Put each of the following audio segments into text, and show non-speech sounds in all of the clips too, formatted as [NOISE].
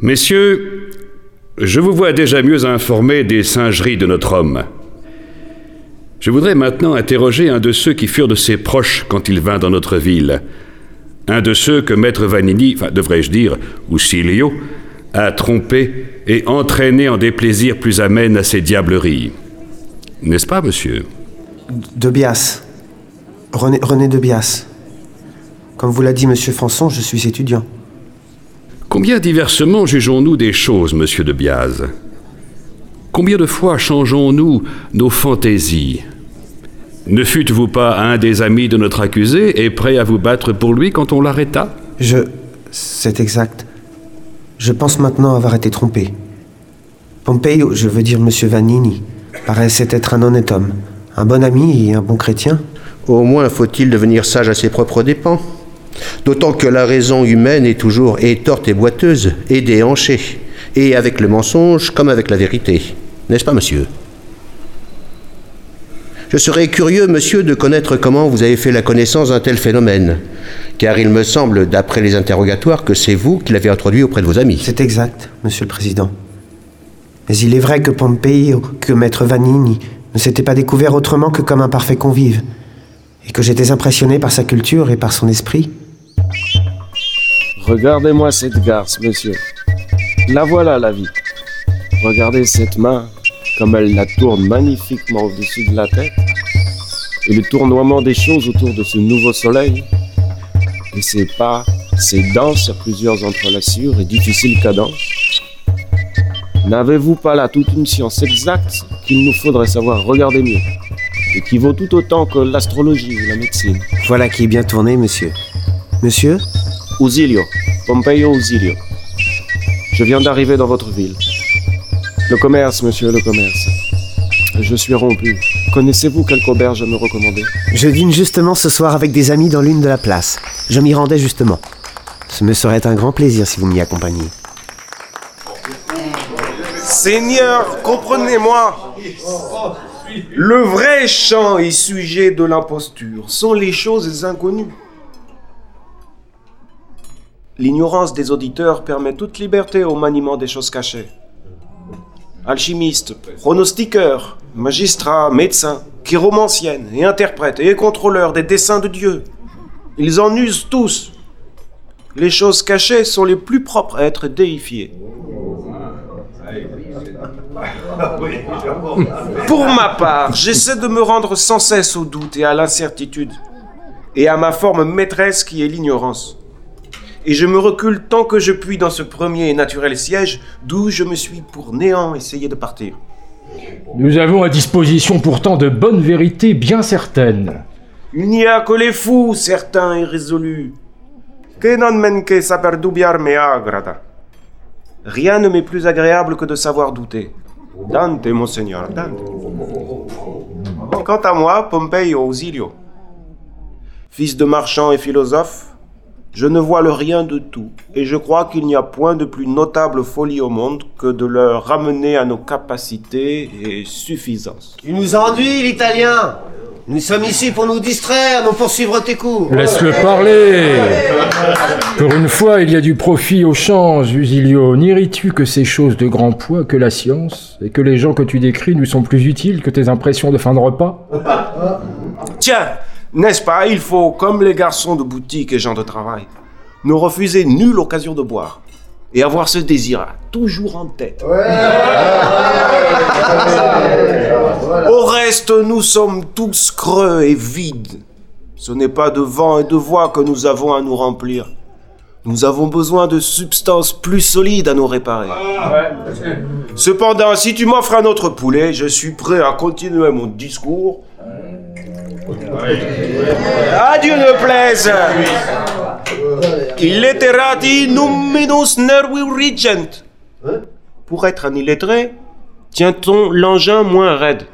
Messieurs, je vous vois déjà mieux informés des singeries de notre homme. Je voudrais maintenant interroger un de ceux qui furent de ses proches quand il vint dans notre ville. Un de ceux que Maître Vanini, enfin devrais-je dire, ou Silio, a trompé et entraîné en des plaisirs plus amènes à ses diableries. N'est-ce pas, monsieur? De Bias. René, René de Bias. Comme vous l'a dit Monsieur Françon, je suis étudiant. Combien diversement jugeons-nous des choses, monsieur de Bias Combien de fois changeons-nous nos fantaisies? Ne fûtes-vous pas un des amis de notre accusé et prêt à vous battre pour lui quand on l'arrêta? Je. C'est exact. Je pense maintenant avoir été trompé. Pompeo, je veux dire Monsieur Vanini, paraissait être un honnête homme, un bon ami et un bon chrétien. Au moins faut-il devenir sage à ses propres dépens. D'autant que la raison humaine est toujours étorte et boiteuse, et déhanchée, et avec le mensonge comme avec la vérité. N'est-ce pas, monsieur? Je serais curieux, monsieur, de connaître comment vous avez fait la connaissance d'un tel phénomène, car il me semble, d'après les interrogatoires, que c'est vous qui l'avez introduit auprès de vos amis. C'est exact, monsieur le président. Mais il est vrai que Pompeo, que maître Vanini, ne s'était pas découvert autrement que comme un parfait convive, et que j'étais impressionné par sa culture et par son esprit. Regardez-moi cette garce, monsieur. La voilà, la vie. Regardez cette main, comme elle la tourne magnifiquement au-dessus de la tête, et le tournoiement des choses autour de ce nouveau soleil, et ses pas, ses danses à plusieurs entrelacures et difficiles cadences. N'avez-vous pas là toute une science exacte qu'il nous faudrait savoir regarder mieux, et qui vaut tout autant que l'astrologie ou la médecine? Voilà qui est bien tourné, monsieur. Monsieur Usilio, Pompeo Usilio. Je viens d'arriver dans votre ville. Le commerce, monsieur, le commerce. Je suis rompu. Connaissez-vous quelque auberge à me recommander? Je dîne justement ce soir avec des amis dans l'une de la place. Je m'y rendais justement. Ce me serait un grand plaisir si vous m'y accompagniez. Seigneur, comprenez-moi. Le vrai chant et sujet de l'imposture sont les choses inconnues. L'ignorance des auditeurs permet toute liberté au maniement des choses cachées. Alchimistes, pronostiqueurs, magistrats, médecins, chiromanciennes et interprètes et contrôleurs des desseins de Dieu. Ils en usent tous. Les choses cachées sont les plus propres à être déifiées. Pour ma part, j'essaie de me rendre sans cesse au doute et à l'incertitude, et à ma forme maîtresse qui est l'ignorance. Et je me recule tant que je puis dans ce premier et naturel siège, d'où je me suis pour néant essayé de partir. Nous avons à disposition pourtant de bonnes vérités bien certaines. Il n'y a que les fous, certains et résolus. Que non men que saper dubiar me agrada. Rien ne m'est plus agréable que de savoir douter. Dante, monseigneur, Dante. Quant à moi, Pompeo Ausilio, fils de marchand et philosophe, je ne vois le rien de tout, et je crois qu'il n'y a point de plus notable folie au monde que de le ramener à nos capacités et suffisances. Tu nous ennuies, l'italien Nous sommes ici pour nous distraire, non pour suivre tes cours. Laisse-le parler Pour une fois, il y a du profit au change, Usilio. N'iris-tu que ces choses de grand poids que la science, et que les gens que tu décris nous sont plus utiles que tes impressions de fin de repas? Tiens, n'est-ce pas, il faut, comme les garçons de boutique et gens de travail, ne refuser nulle occasion de boire et avoir ce désir toujours en tête. [LAUGHS] Au reste, nous sommes tous creux et vides. Ce n'est pas de vent et de voix que nous avons à nous remplir. Nous avons besoin de substances plus solides à nous réparer. Cependant, si tu m'offres un autre poulet, je suis prêt à continuer mon discours. À Dieu ne plaise. Illetterati numinus nervi. Pour être un illettré, tient-on l'engin moins raide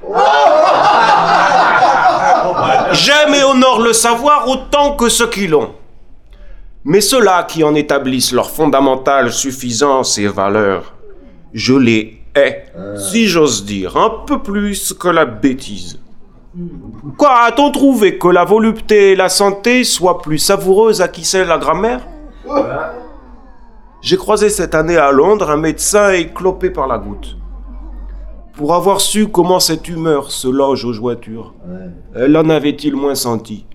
J'aime et honore le savoir autant que ceux qui l'ont. Mais ceux-là qui en établissent leur fondamentale suffisance et valeur, je les hais, si j'ose dire, un peu plus que la bêtise. Quoi, a-t-on trouvé que la volupté et la santé soient plus savoureuses à qui sait la grammaire? J'ai croisé cette année à Londres un médecin éclopé par la goutte. Pour avoir su comment cette humeur se loge aux jointures, elle en avait-il moins senti?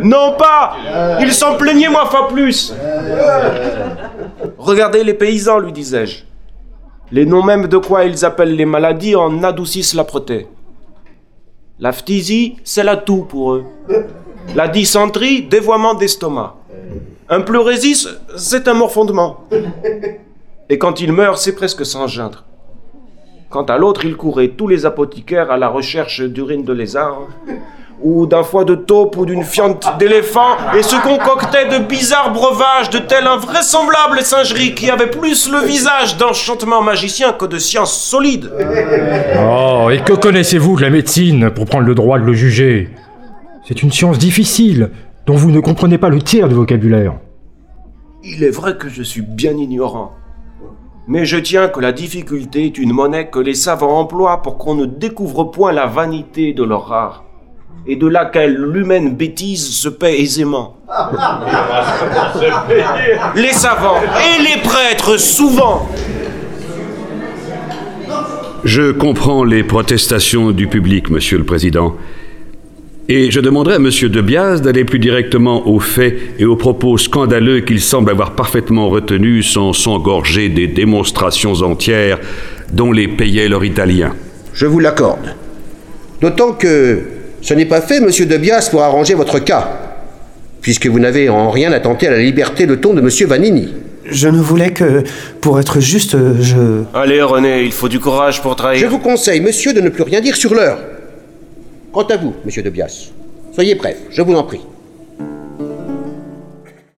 Non pas Il s'en plaignait moi fois plus Regardez les paysans, lui disais-je. Les noms même de quoi ils appellent les maladies en adoucissent l'âpreté. La phtisie, c'est la toux pour eux. La dysenterie, dévoiement d'estomac. Un pleurésis, c'est un morfondement. Et quand il meurt, c'est presque sans geindre. Quant à l'autre, il courait tous les apothicaires à la recherche d'urine de lézard, ou d'un foie de taupe ou d'une fiente d'éléphant, et se concoctait de bizarres breuvages de telle invraisemblable singerie qui avait plus le visage d'enchantement magicien que de science solide. Oh, et que connaissez-vous de la médecine pour prendre le droit de le juger? C'est une science difficile, dont vous ne comprenez pas le tiers du vocabulaire. Il est vrai que je suis bien ignorant. Mais je tiens que la difficulté est une monnaie que les savants emploient pour qu'on ne découvre point la vanité de leur art, et de laquelle l'humaine bêtise se paie aisément. [LAUGHS] les savants et les prêtres souvent. Je comprends les protestations du public, Monsieur le Président. Et je demanderai à M. de Bias d'aller plus directement aux faits et aux propos scandaleux qu'il semble avoir parfaitement retenus sans s'engorger des démonstrations entières dont les payait leur italien. Je vous l'accorde. D'autant que ce n'est pas fait, monsieur de Bias, pour arranger votre cas, puisque vous n'avez en rien attenté à la liberté de ton de monsieur Vanini. Je ne voulais que, pour être juste, je... Allez, René, il faut du courage pour trahir. Je vous conseille, monsieur, de ne plus rien dire sur l'heure. Quant à vous, monsieur de Bias, soyez bref, je vous en prie.